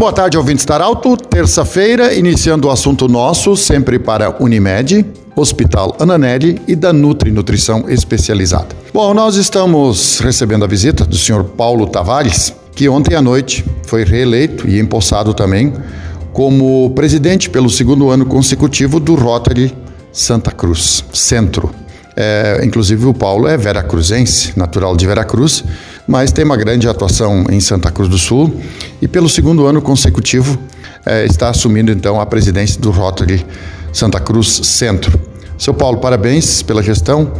Boa tarde, ouvinte Estar Alto. Terça-feira, iniciando o assunto nosso, sempre para Unimed, Hospital Ananelli e da Nutri Nutrição Especializada. Bom, nós estamos recebendo a visita do senhor Paulo Tavares, que ontem à noite foi reeleito e empossado também como presidente pelo segundo ano consecutivo do Rotary Santa Cruz Centro. É, inclusive o Paulo é veracruzense, natural de Veracruz, mas tem uma grande atuação em Santa Cruz do Sul e pelo segundo ano consecutivo é, está assumindo então a presidência do Rotary Santa Cruz Centro. Seu Paulo, parabéns pela gestão.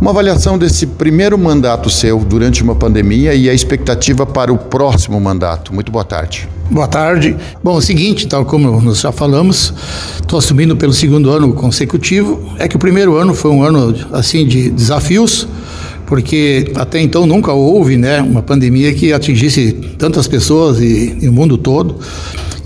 Uma avaliação desse primeiro mandato seu durante uma pandemia e a expectativa para o próximo mandato. Muito boa tarde. Boa tarde. Bom, é o seguinte, tal como nós já falamos, estou assumindo pelo segundo ano consecutivo. É que o primeiro ano foi um ano assim de desafios, porque até então nunca houve, né, uma pandemia que atingisse tantas pessoas e, e o mundo todo.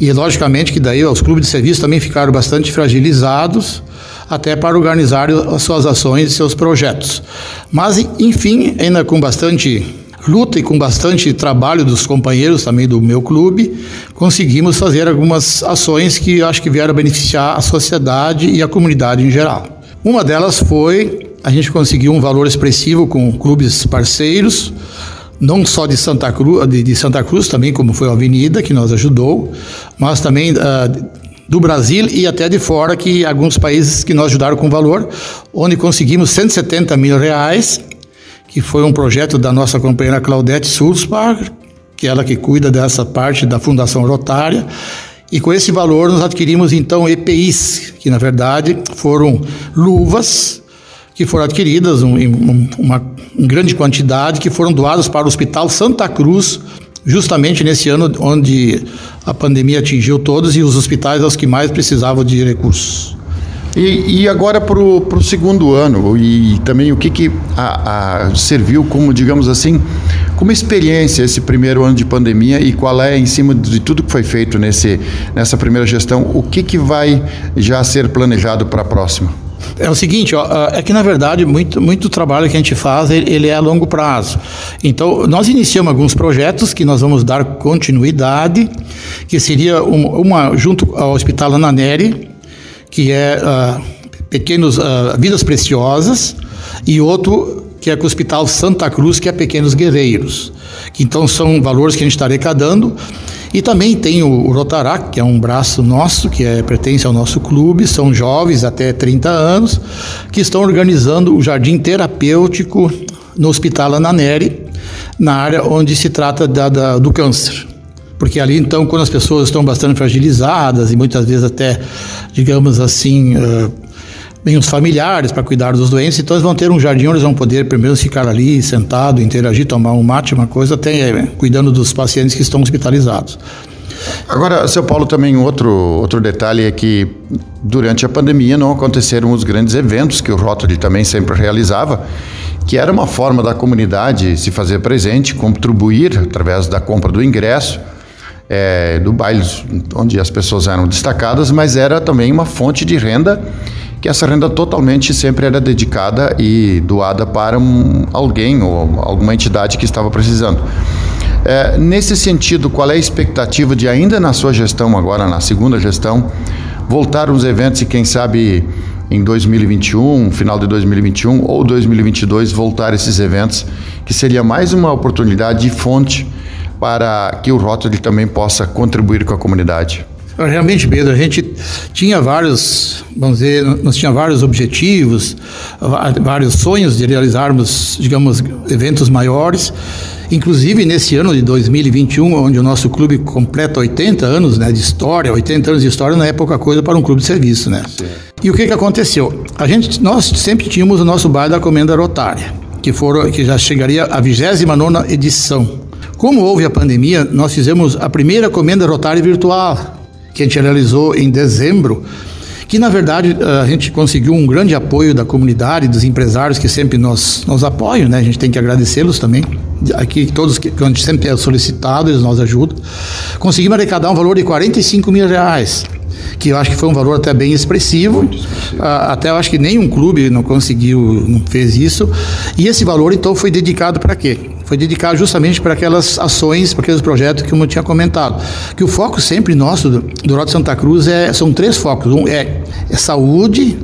E logicamente que daí os clubes de serviço também ficaram bastante fragilizados até para organizar as suas ações e seus projetos. Mas, enfim, ainda com bastante luta e com bastante trabalho dos companheiros também do meu clube, conseguimos fazer algumas ações que acho que vieram beneficiar a sociedade e a comunidade em geral. Uma delas foi a gente conseguiu um valor expressivo com clubes parceiros, não só de Santa Cruz, de, de Santa Cruz também, como foi a Avenida que nos ajudou, mas também uh, do Brasil e até de fora, que alguns países que nos ajudaram com valor, onde conseguimos 170 mil reais, que foi um projeto da nossa companheira Claudete Sulzbach, que é ela que cuida dessa parte da Fundação Rotária, e com esse valor nós adquirimos então EPIs, que na verdade foram luvas que foram adquiridas um, um, uma, grande quantidade que foram doadas para o Hospital Santa Cruz justamente nesse ano onde a pandemia atingiu todos e os hospitais os que mais precisavam de recursos. E, e agora para o segundo ano, e também o que, que a, a serviu como, digamos assim, como experiência esse primeiro ano de pandemia e qual é, em cima de tudo que foi feito nesse, nessa primeira gestão, o que, que vai já ser planejado para a próxima? É o seguinte, ó, é que na verdade muito, muito trabalho que a gente faz ele é a longo prazo. Então nós iniciamos alguns projetos que nós vamos dar continuidade, que seria uma, uma junto ao Hospital Ananeri, que é uh, pequenos uh, vidas preciosas, e outro que é com o Hospital Santa Cruz, que é Pequenos Guerreiros. Então são valores que a gente está arrecadando. E também tem o Rotarac, que é um braço nosso, que é, pertence ao nosso clube, são jovens até 30 anos, que estão organizando o jardim terapêutico no Hospital Ananeri, na área onde se trata da, da, do câncer. Porque ali, então, quando as pessoas estão bastante fragilizadas e muitas vezes até, digamos assim, uh, bem os familiares para cuidar dos doentes, então eles vão ter um jardim onde eles vão poder primeiro ficar ali sentado, interagir, tomar um mate, uma coisa, até é, cuidando dos pacientes que estão hospitalizados. Agora, seu Paulo, também outro, outro detalhe é que durante a pandemia não aconteceram os grandes eventos que o Rotary também sempre realizava, que era uma forma da comunidade se fazer presente, contribuir através da compra do ingresso, é, do baile onde as pessoas eram destacadas, mas era também uma fonte de renda que essa renda totalmente sempre era dedicada e doada para um, alguém ou alguma entidade que estava precisando. É, nesse sentido, qual é a expectativa de ainda na sua gestão, agora na segunda gestão, voltar os eventos e quem sabe em 2021, final de 2021 ou 2022 voltar esses eventos, que seria mais uma oportunidade e fonte para que o Rotary também possa contribuir com a comunidade. Realmente, Pedro, a gente tinha vários, vamos dizer, nós tínhamos vários objetivos, vários sonhos de realizarmos, digamos, eventos maiores. Inclusive nesse ano de 2021, onde o nosso clube completa 80 anos né, de história, 80 anos de história não é pouca coisa para um clube de serviço, né? E o que, que aconteceu? A gente, nós sempre tínhamos o nosso baile da Comenda Rotária, que, foram, que já chegaria à 29 edição. Como houve a pandemia, nós fizemos a primeira Comenda Rotária virtual, que a gente realizou em dezembro, que na verdade a gente conseguiu um grande apoio da comunidade, dos empresários que sempre nos, nos apoiam, né? A gente tem que agradecê-los também. Aqui todos que a gente sempre é solicitado, eles nos ajudam. Conseguimos arrecadar um valor de 45 mil reais que eu acho que foi um valor até bem expressivo. Ah, até eu acho que nenhum clube não conseguiu, não fez isso. E esse valor então foi dedicado para quê? Foi dedicado justamente para aquelas ações, para aqueles projetos que eu tinha comentado. Que o foco sempre nosso do, do Rota Santa Cruz é, são três focos. Um é, é saúde,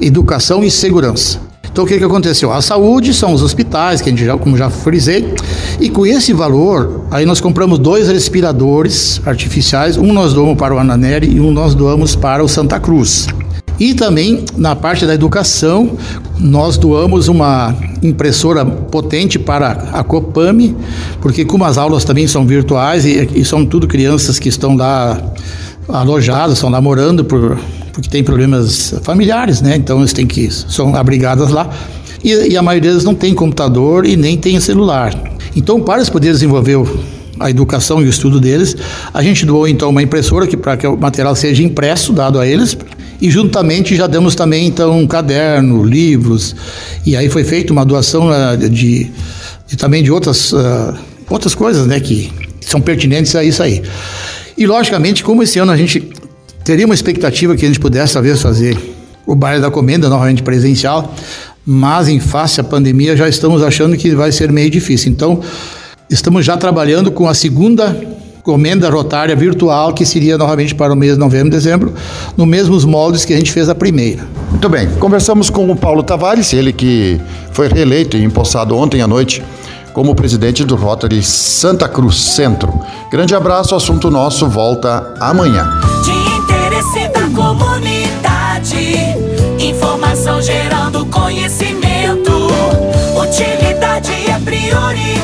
educação e segurança. Então o que, que aconteceu? A saúde são os hospitais, que a gente já, como já frisei, e com esse valor, aí nós compramos dois respiradores artificiais, um nós doamos para o Ananeri e um nós doamos para o Santa Cruz. E também na parte da educação, nós doamos uma impressora potente para a Copame, porque como as aulas também são virtuais e, e são tudo crianças que estão lá alojadas, estão lá morando por, porque tem problemas familiares, né? Então eles têm que são abrigadas lá. E, e a maioria deles não tem computador e nem tem celular. Então, para eles poderem desenvolver a educação e o estudo deles, a gente doou então uma impressora que para que o material seja impresso, dado a eles, e juntamente já damos também então um caderno, livros, e aí foi feita uma doação uh, de, de, também de outras uh, outras coisas, né, que são pertinentes a isso aí. E logicamente, como esse ano a gente Teria uma expectativa que a gente pudesse, talvez, fazer o baile da comenda novamente presencial, mas em face à pandemia já estamos achando que vai ser meio difícil. Então, estamos já trabalhando com a segunda comenda rotária virtual, que seria novamente para o mês de novembro e dezembro, nos mesmos moldes que a gente fez a primeira. Muito bem, conversamos com o Paulo Tavares, ele que foi reeleito e empossado ontem à noite como presidente do Rotary Santa Cruz Centro. Grande abraço, assunto nosso volta amanhã comunidade. Informação gerando conhecimento. Utilidade é prioridade.